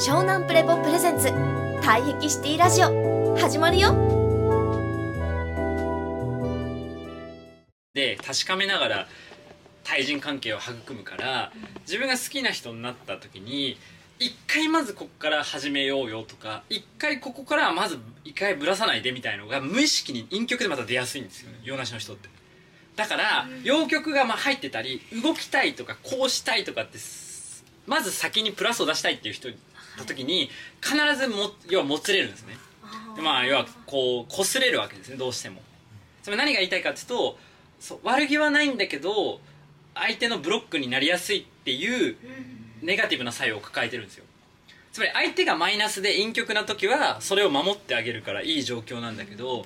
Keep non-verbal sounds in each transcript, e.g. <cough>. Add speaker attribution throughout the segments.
Speaker 1: 湘南プレポプレゼンツ。退癖シティラジオ。始まるよ。
Speaker 2: で確かめながら対人関係を育むから自分が好きな人になった時に一回まずここから始めようよとか一回ここからはまず一回ぶらさないでみたいのが無意識に陰極でまた出やすいんですよ洋梨の人って。だから陽極がまあ入ってたり動きたいとかこうしたいとかってまず先にプラスを出したいっていう人の時に必ずも要はもつれるんですね。でまあ要はこう擦れるわけですねどうしても。つまり何が言いたいかっていうとそう悪気はないんだけど相手のブロックになりやすいっていうネガティブな作用を抱えてるんですよ。つまり相手がマイナスで陰極な時はそれを守ってあげるからいい状況なんだけど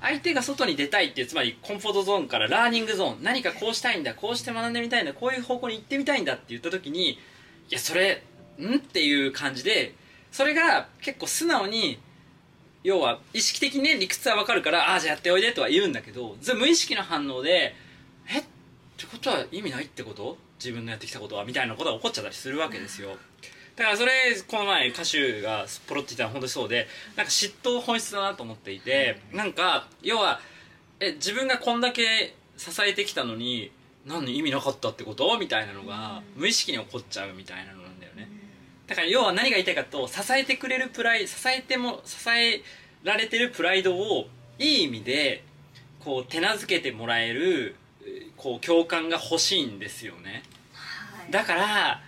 Speaker 2: 相手が外に出たいっていうつまりコンフォートゾーンからラーニングゾーン何かこうしたいんだこうして学んでみたいんだこういう方向に行ってみたいんだって言った時にいやそれん？っていう感じでそれが結構素直に要は意識的にね理屈は分かるからああじゃあやっておいでとは言うんだけど無意識の反応でえ？ってことは意味ないってこと？自分のやってきたことは？みたいなことが起こっちゃったりするわけですよ。だからそれこの前歌手がポロって言ったら本当にそうでなんか嫉妬本質だなと思っていてなんか要はえ自分がこんだけ支えてきたのに何意味なかったってこと？みたいなのが無意識に起こっちゃうみたいなのだから要は何が言いたいかと支えてくれるプライ支えても支えられてるプライドをいい意味でこう手なずけてもらえるえーこう共感が欲しいんですよね。だから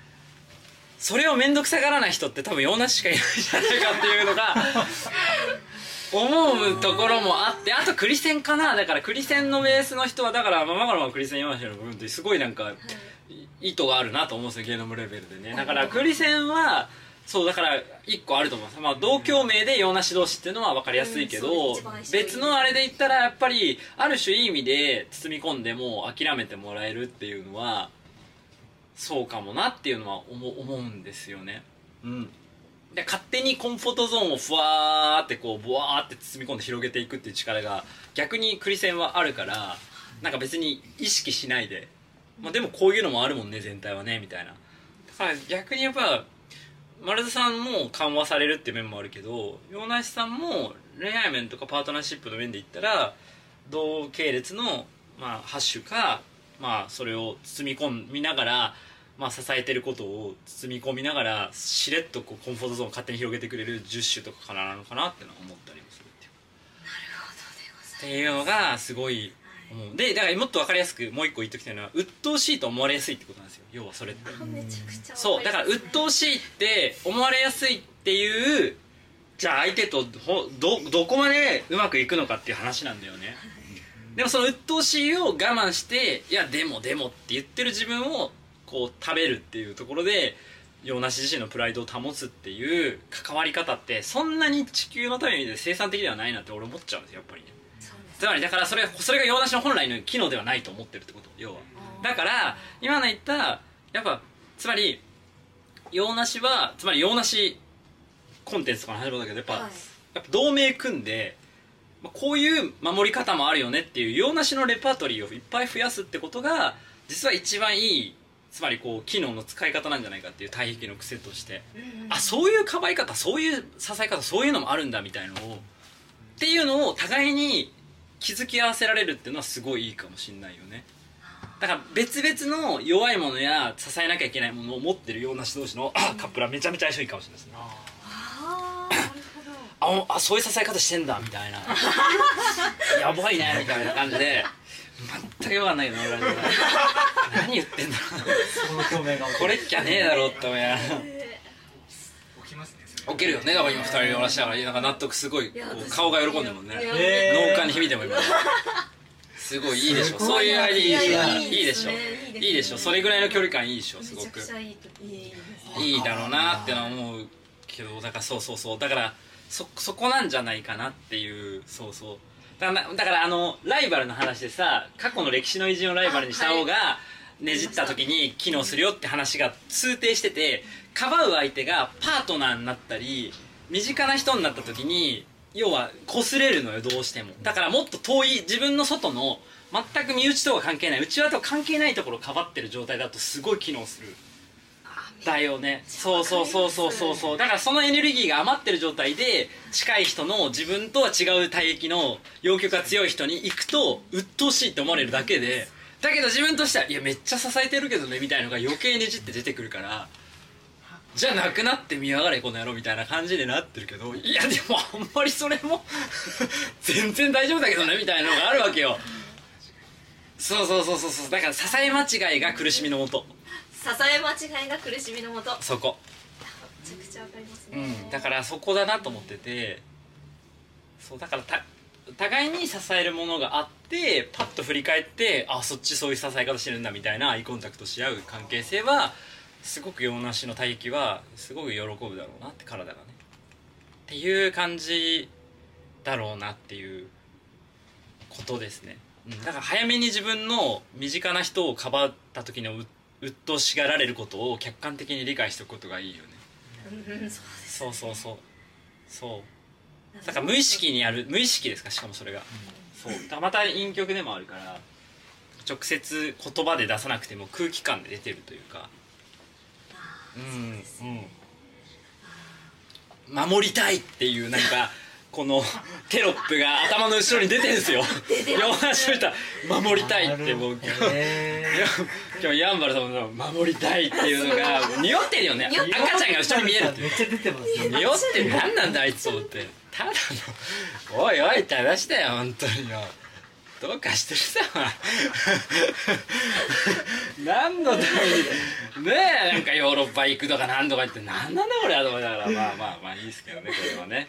Speaker 2: それを面倒くさがらない人って多分洋梨しかいないんじゃないかっていうのが思うところもあってあとクリセンかな。だからクリセンのベースの人はだからまあマカロンはクリセン洋梨の部分ってすごいなんか意図があるなと思うんですよゲノムレベルでね。だからクリセンはそうだから一個あると思います、まあ、同郷名で洋梨同士っていうのは分かりやすいけど、別のあれで言ったらやっぱりある種いい意味で包み込んでも諦めてもらえるっていうのはそうかもなっていうのは思うんですよね。うんで勝手にコンフォートゾーンをふわーってこうブワーって包み込んで広げていくっていう力が逆にクリセンはあるからなんか別に意識しないで、まあ、でもこういうのもあるもんね全体はねみたいな。だから逆にやっぱ丸田さんも緩和されるっていう面もあるけど洋梨さんも恋愛面とかパートナーシップの面で言ったら同系列の、まあ、ハッシュか、まあ、それを包み込みながら、まあ、支えてることを包み込みながらしれっとこうコンフォートゾーンを勝手に広げてくれる10種とかからなのかなってのは思ったりもするっていうっていうのがすごい思う。でだからもっと分かりやすくもう一個言っときたいのは鬱陶しいと思われやすいってことなんですよ。要はそれって。そうだから鬱陶しいって思われやすいっていうじゃあ相手とほどどこまでうまくいくのかっていう話なんだよね。でもその鬱陶しいを我慢していやでもでもって言ってる自分をこう食べるっていうところで洋梨自身のプライドを保つっていう関わり方ってそんなに地球のために生産的ではないなって俺思っちゃうんですよやっぱりね。つまりだからそれそれが洋梨の本来の機能ではないと思ってるってこと要は。だから今の言ったやっぱつまり洋梨はつまり洋梨コンテンツとかの始まるんだけどやっぱ,、
Speaker 3: はい。
Speaker 2: やっぱ同盟組んでまあこういう守り方もあるよねっていう洋梨のレパートリーをいっぱい増やすってことが実は一番いいつまりこう機能の使い方なんじゃないかっていう体壁の癖として、あそういう可愛い方そういう支え方そういうのもあるんだみたいのをっていうのを互いに気づき合わせられるっていうのはすごいいいかもしんないよね。だから別々の弱いものや支えなきゃいけないものを持ってるような人同士のあカップルはめちゃめちゃ相性いいかもしれないですね。
Speaker 3: ああなるほど
Speaker 2: あおあそういう支え方してんだみたいな。<laughs> やばいねみたいな感じで。全く分かんないけど俺は何言ってんだ。ろ
Speaker 4: その共鳴が
Speaker 2: うこれっきゃねえだろって思いながら。
Speaker 4: 起きますねそれ。
Speaker 2: 起きるよねだから今二人でおらしながら。なんか納得すごい顔が喜んでるもんね。脳幹に響いても今。すごいいいでしょ。
Speaker 4: すごい
Speaker 2: そういうアイディ
Speaker 3: いやい
Speaker 2: でしょ
Speaker 3: いいですね
Speaker 2: いいでしょ。それぐらいの距離感いいでしょすごく。いいだろうなってのは思うけどだからそうそうそう。だからそそこなんじゃないかなっていうそうそう。だからだからあのライバルの話でさ過去の歴史の偉人をライバルにした方がねじった時に機能するよって話が通底しててかばう相手がパートナーになったり身近な人になった時に要は擦れるのよどうしても。だからもっと遠い自分の外の全く身内とは関係ない内輪と関係ないところをかばってる状態だとすごい機能する。だよね。そうそうそうそうそうそう。だからそのエネルギーが余ってる状態で近い人の自分とは違う体域の要求が強い人に行くと鬱陶しいって思われるだけでだけど自分としてはいやめっちゃ支えてるけどねみたいのが余計ねじって出てくるからじゃあなくなって見やがれこの野郎みたいな感じになってるけどいやでもあんまりそれも全然大丈夫だけどねみたいなのがあるわけよ。そうそうそうそうそう。だから支え間違いが苦しみのもと。
Speaker 1: 支え間違いが苦しみのもと。
Speaker 2: そこ。
Speaker 1: めちゃくちゃわかりますね、
Speaker 2: うん、だからそこだなと思ってて。そうだからた互いに支えるものがあってパッと振り返ってあそっちそういう支え方してるんだみたいなアイコンタクトし合う関係性はすごく洋梨の体液はすごく喜ぶだろうなって体がね。っていう感じだろうなっていうことですね、うん、だから早めに自分の身近な人をかばった時のう鬱陶しがられることを客観的に理解しておくことがいいよね。
Speaker 1: うんそう
Speaker 2: そうそうそう。そう。だから無意識にやる無意識ですか？しかもそれが、そう。だからまた陰極でもあるから直接言葉で出さなくても空気感で出てるというか。うんうん。守りたいっていうなんかこのテロップが頭の後ろに出てるんですよ。両足見たら守りたいってもう
Speaker 4: え
Speaker 2: 今日ヤンバルさんの守りたいっていうのが <laughs> 匂ってるよね。赤ちゃんが後ろに見えるって
Speaker 4: めっちゃ出てますよ
Speaker 2: 匂って何なんだあいつと思ってただのおいおいって話だよ本当によ。どうかしてるさ <laughs> 何のためにねえなんかヨーロッパ行くとか何とか言って何なんだこれはと思いながらまあまあまあいいですけどねこれはね。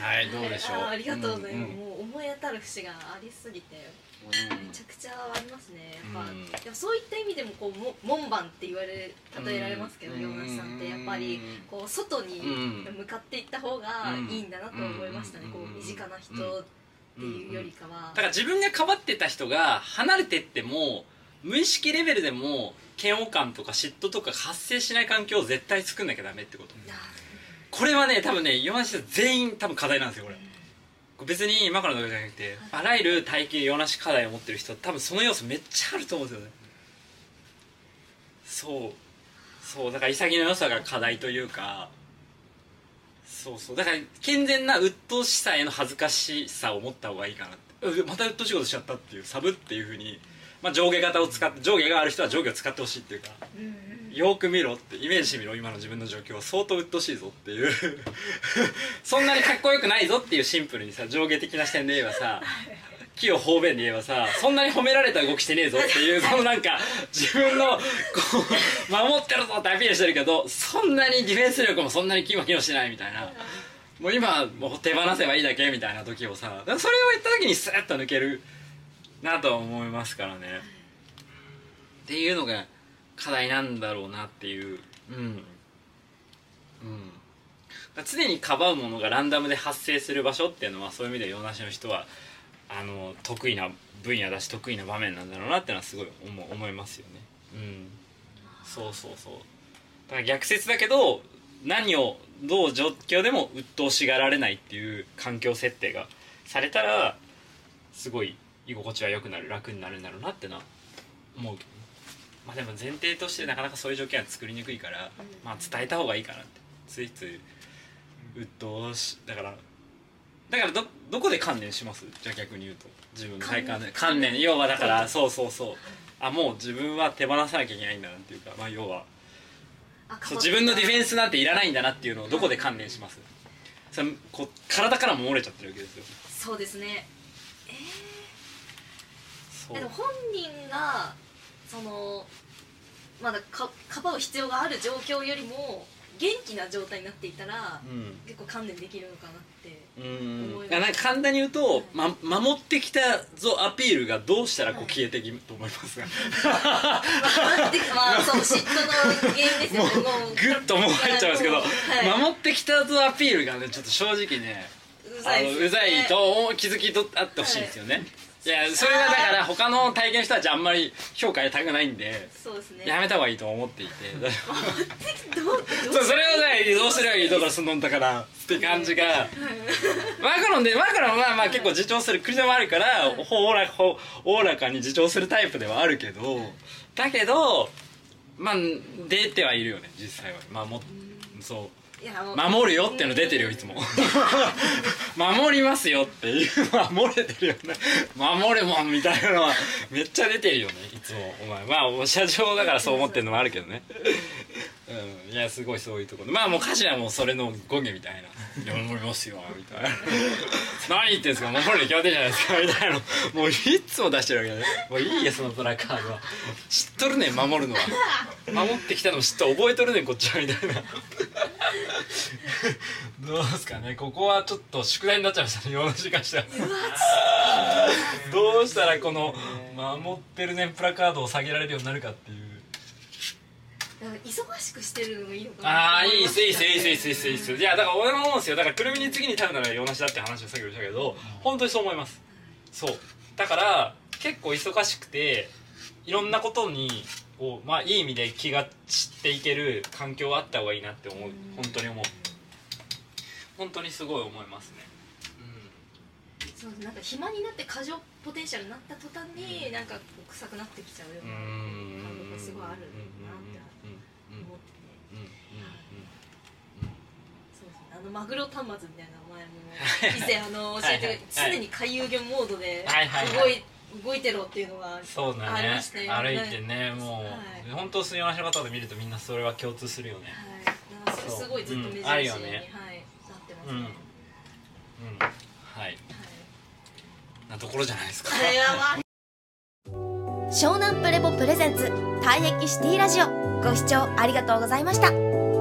Speaker 2: はいどうでしょう。
Speaker 1: ありがとうございます、
Speaker 2: んん。
Speaker 1: もう思い当たる節がありすぎて。
Speaker 2: うん
Speaker 1: めちゃくちゃありますね。やっぱ、
Speaker 2: うん。
Speaker 1: でもそういった意味でもこうも門番って言われ例えられますけど
Speaker 2: うん。
Speaker 1: 洋梨さんって。やっぱりこう外に
Speaker 2: うん。
Speaker 1: 向かっていった方がいいんだなと思いましたね、
Speaker 2: うん。
Speaker 1: こう身近な人っていうよりかは、
Speaker 2: だから自分がかばってた人が離れてっても無意識レベルでも嫌悪感とか嫉妬とか発生しない環境を絶対作んなきゃダメってこと。
Speaker 1: あ
Speaker 2: これはね多分ね洋梨全員多分課題なんですよこれ別に今からのだけじゃなくてあらゆる体型洋梨課題を持ってる人多分その要素めっちゃあると思うんですよね。そう。そう。だから潔の良さが課題というかそうそう。だから健全な鬱陶しさへの恥ずかしさを持った方がいいかなって。また鬱陶しいことしちゃったっていうサブっていうふうに、まあ、上下型を使って上下がある人は上下を使ってほしいっていうかよく見ろってイメージしてみろ今の自分の状況は相当鬱陶しいぞっていう。<laughs> そんなにかっこよくないぞっていうシンプルにさ上下的な視点で言えばさ木を方便で言えばさそんなに褒められた動きしてねえぞっていうそのなんか自分のこう守ってるぞってアピールしてるけどそんなにディフェンス力もそんなに機能してないみたいな。もう今もう手放せばいいだけみたいな時をさそれを言った時にスッと抜けるなとは思いますからね。っていうのが課題なんだろうなっていう。うん。うん。だ常にかばうものがランダムで発生する場所っていうのはそういう意味で洋梨の人はあの得意な分野だし得意な場面なんだろうなっていうのはすごい思思いますよね。うん。そうそうそう。だから逆説だけど何をどう状況でも鬱陶しがられないっていう環境設定がされたらすごい居心地は良くなる楽になるんだろうなってのは思うけどね。まあでも前提としてなかなかそういう条件は作りにくいから、まあ伝えた方がいいかなって。ついつい鬱陶しだからだからどどこで観念します？じゃあ逆に言うと。自分の体感で。観念。要はだからそうそうそう。あもう自分は手放さなきゃいけないんだなっていうか。まあ要は
Speaker 1: あ
Speaker 2: そう自分のディフェン
Speaker 1: ス
Speaker 2: スなんていらないんだなっていうのをどこで観念します？それこう体からも漏れちゃってるわけですよ。
Speaker 1: そうですね。
Speaker 2: そう
Speaker 1: でも本人がそのまだかかばう必要がある状況よりも元気な状態になっていたら
Speaker 2: うん。
Speaker 1: 結構観念できるのかなって
Speaker 2: うん。
Speaker 1: 思います。
Speaker 2: なんか簡単に言うと、ま、守ってきたぞアピールがどうしたらこう
Speaker 1: はい。
Speaker 2: 消えていくと思いますが、
Speaker 1: まあでまあそう嫉妬の原因ですよね。
Speaker 2: もう
Speaker 1: もう
Speaker 2: グッともう入っちゃいますけど、
Speaker 1: はい。
Speaker 2: 守ってきたぞアピールがねちょっと正直ね
Speaker 1: う
Speaker 2: あ
Speaker 1: ざいね。
Speaker 2: のうざいと気づきとあってほしいんですよね、い、やそれはだから他の体験の人たちあんまり評価高くないんで
Speaker 1: そうですね。
Speaker 2: やめた方がいいと思っていて。<laughs> そうそれをねどうすればいいとかすんのんだからって感じが。マクロンでマクロンはまあまあ結構自重する国でもあるからおおらかおおらかに自重するタイプではあるけどだけどまあ出てはいるよね実際は。まあもそう。
Speaker 1: いやもう。
Speaker 2: 守るよっていうの出てるよいつも。<laughs> 守りますよって。い <laughs> う守れてるよね。守るもんみたいなのはめっちゃ出てるよねいつも。お前。まあ社長だからそう思ってるのもあるけどね。うん。いやすごいそういうところ。まあもう歌詞はもうそれの語源みたいな「<laughs> いや守りますよ」みたいな「何言ってんすか守るに決まってるじゃないですか」みたいな。のもういつも出してるわけね。もういいやそのプラカードは。知っとるねん守るのは。守ってきたのも知っと覚えとるねんこっちはみたいな <laughs> どうですかね。ここはちょっと宿題になっちゃいましたね。世の中からしたら <laughs> どうしたらこの守ってるねんプラカードを下げられるようになるかっていう。
Speaker 1: 忙しくしてるのがいいのかな。
Speaker 2: ああいいっすいいっす
Speaker 1: い
Speaker 2: いいっすいいっすいいっすいいっす。いやだから俺も思うんですよ。だからくるみに次に食べたのが洋梨だって話をさっきしたけど本当にそう思います。そう。だから結構忙しくていろんなことにこうまあいい意味で気が散っていける環境はあった方がいいなって思う。本当に思う。本当にすごい思いますね。
Speaker 1: そうなんか暇になって過剰ポテンシャルになった途端になんかこう臭くなってきちゃうよう
Speaker 2: う
Speaker 1: な
Speaker 2: ん。
Speaker 1: 感覚がすごいあるなって
Speaker 2: うん
Speaker 1: 思ってて。
Speaker 2: うん。うん。
Speaker 1: そうですね。あのマグロ端末みたいなお前も以前あの教えて
Speaker 2: はいはい。
Speaker 1: 常に回遊魚モードで動い動いてろっていうのが
Speaker 2: そうだね。歩いてねもう、
Speaker 1: はい。
Speaker 2: 本当水曜の方で見るとみんなそれは共通するよね。
Speaker 1: はい。すごいずっと目印に、
Speaker 2: そううんあるよね。
Speaker 1: はい、なってますね、
Speaker 2: うん。うん。はい。
Speaker 1: はい
Speaker 2: なところじゃないですか。
Speaker 1: これは <laughs>
Speaker 3: 湘南プレボプレゼンツ退役シティラジオ。ご視聴ありがとうございました。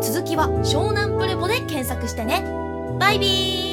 Speaker 3: 続きは湘南プレボで検索してね。バイビー